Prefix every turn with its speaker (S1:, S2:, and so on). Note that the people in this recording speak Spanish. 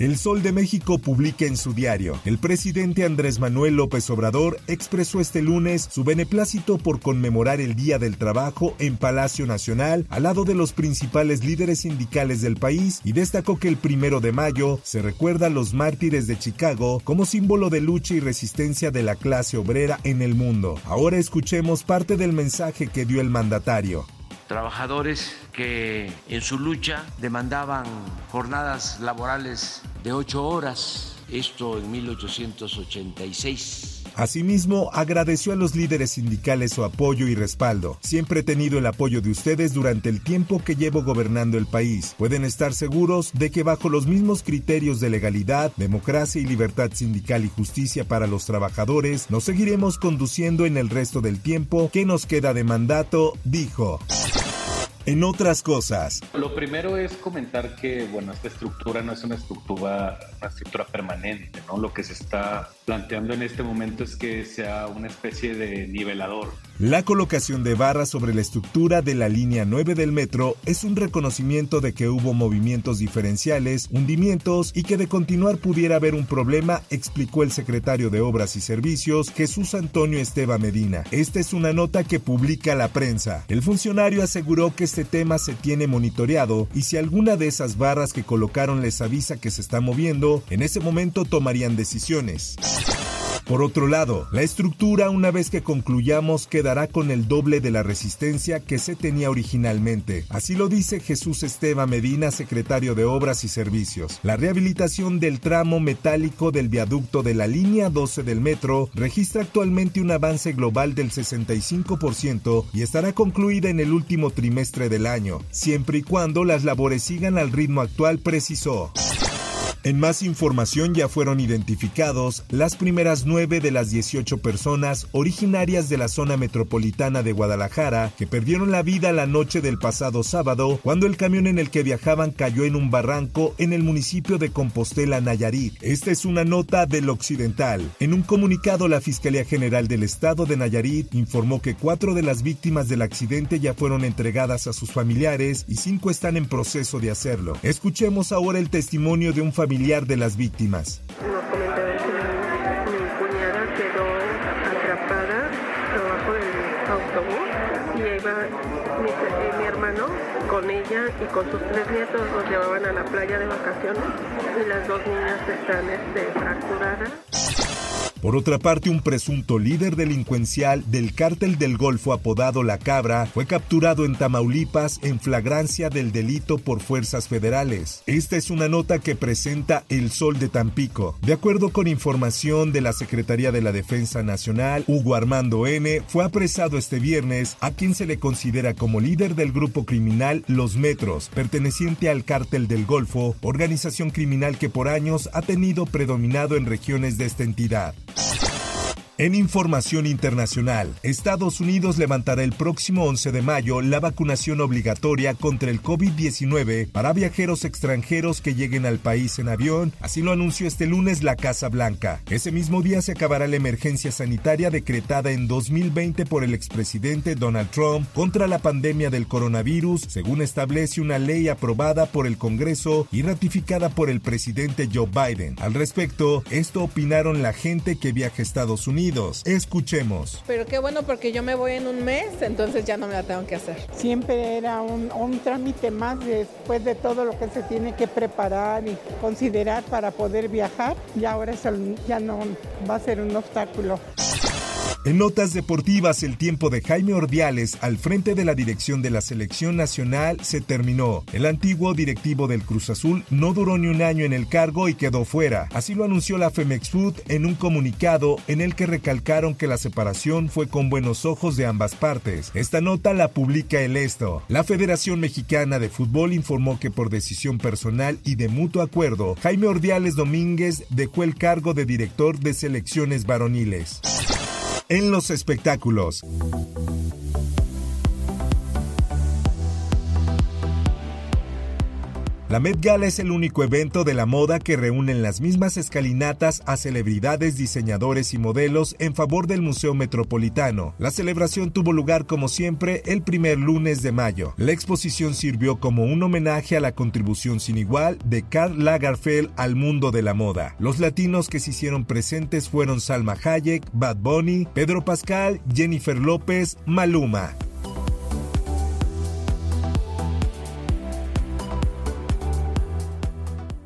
S1: El Sol de México publica en su diario, el presidente Andrés Manuel López Obrador expresó este lunes su beneplácito por conmemorar el Día del Trabajo en Palacio Nacional al lado de los principales líderes sindicales del país y destacó que el primero de mayo se recuerda a los mártires de Chicago como símbolo de lucha y resistencia de la clase obrera en el mundo. Ahora escuchemos parte del mensaje que dio el mandatario
S2: trabajadores que en su lucha demandaban jornadas laborales de ocho horas, esto en 1886.
S1: Asimismo, agradeció a los líderes sindicales su apoyo y respaldo. Siempre he tenido el apoyo de ustedes durante el tiempo que llevo gobernando el país. Pueden estar seguros de que bajo los mismos criterios de legalidad, democracia y libertad sindical y justicia para los trabajadores, nos seguiremos conduciendo en el resto del tiempo que nos queda de mandato, dijo. En otras cosas.
S3: Lo primero es comentar que, bueno, esta estructura no es una estructura, una estructura permanente, ¿no? Lo que se está planteando en este momento es que sea una especie de nivelador.
S1: La colocación de barras sobre la estructura de la línea 9 del metro es un reconocimiento de que hubo movimientos diferenciales, hundimientos y que de continuar pudiera haber un problema, explicó el secretario de Obras y Servicios, Jesús Antonio Esteba Medina. Esta es una nota que publica la prensa. El funcionario aseguró que este tema se tiene monitoreado y si alguna de esas barras que colocaron les avisa que se está moviendo, en ese momento tomarían decisiones. Por otro lado, la estructura una vez que concluyamos quedará con el doble de la resistencia que se tenía originalmente. Así lo dice Jesús Esteba Medina, secretario de Obras y Servicios. La rehabilitación del tramo metálico del viaducto de la línea 12 del metro registra actualmente un avance global del 65% y estará concluida en el último trimestre del año, siempre y cuando las labores sigan al ritmo actual, precisó. En más información ya fueron identificados las primeras nueve de las 18 personas originarias de la zona metropolitana de Guadalajara que perdieron la vida la noche del pasado sábado cuando el camión en el que viajaban cayó en un barranco en el municipio de Compostela, Nayarit. Esta es una nota del Occidental. En un comunicado, la Fiscalía General del Estado de Nayarit informó que cuatro de las víctimas del accidente ya fueron entregadas a sus familiares y cinco están en proceso de hacerlo. Escuchemos ahora el testimonio de un familiar de las víctimas.
S4: Nos comentaron que mi, cuñada quedó atrapada abajo del autobús y iba mi, eh, mi, hermano con ella y con sus tres nietos los llevaban a la playa de vacaciones y las dos niñas están este, fracturadas.
S1: Por otra parte, un presunto líder delincuencial del cártel del Golfo apodado La Cabra fue capturado en Tamaulipas en flagrancia del delito por fuerzas federales. Esta es una nota que presenta El Sol de Tampico. De acuerdo con información de la Secretaría de la Defensa Nacional, Hugo Armando N. fue apresado este viernes a quien se le considera como líder del grupo criminal Los Metros, perteneciente al cártel del Golfo, organización criminal que por años ha tenido predominado en regiones de esta entidad. Thank you. En información internacional, Estados Unidos levantará el próximo 11 de mayo la vacunación obligatoria contra el COVID-19 para viajeros extranjeros que lleguen al país en avión, así lo anunció este lunes la Casa Blanca. Ese mismo día se acabará la emergencia sanitaria decretada en 2020 por el expresidente Donald Trump contra la pandemia del coronavirus, según establece una ley aprobada por el Congreso y ratificada por el presidente Joe Biden. Al respecto, esto opinaron la gente que viaja a Estados Unidos Escuchemos.
S5: Pero qué bueno porque yo me voy en un mes, entonces ya no me la tengo que hacer.
S6: Siempre era un, un trámite más después de todo lo que se tiene que preparar y considerar para poder viajar. Y ahora eso ya no va a ser un obstáculo.
S1: En notas deportivas, el tiempo de Jaime Ordiales al frente de la dirección de la selección nacional se terminó. El antiguo directivo del Cruz Azul no duró ni un año en el cargo y quedó fuera. Así lo anunció la Femex Food en un comunicado en el que recalcaron que la separación fue con buenos ojos de ambas partes. Esta nota la publica el Esto. La Federación Mexicana de Fútbol informó que por decisión personal y de mutuo acuerdo, Jaime Ordiales Domínguez dejó el cargo de director de selecciones varoniles en los espectáculos. La Met Gala es el único evento de la moda que reúne en las mismas escalinatas a celebridades, diseñadores y modelos en favor del Museo Metropolitano. La celebración tuvo lugar como siempre el primer lunes de mayo. La exposición sirvió como un homenaje a la contribución sin igual de Karl Lagerfeld al mundo de la moda. Los latinos que se hicieron presentes fueron Salma Hayek, Bad Bunny, Pedro Pascal, Jennifer López, Maluma.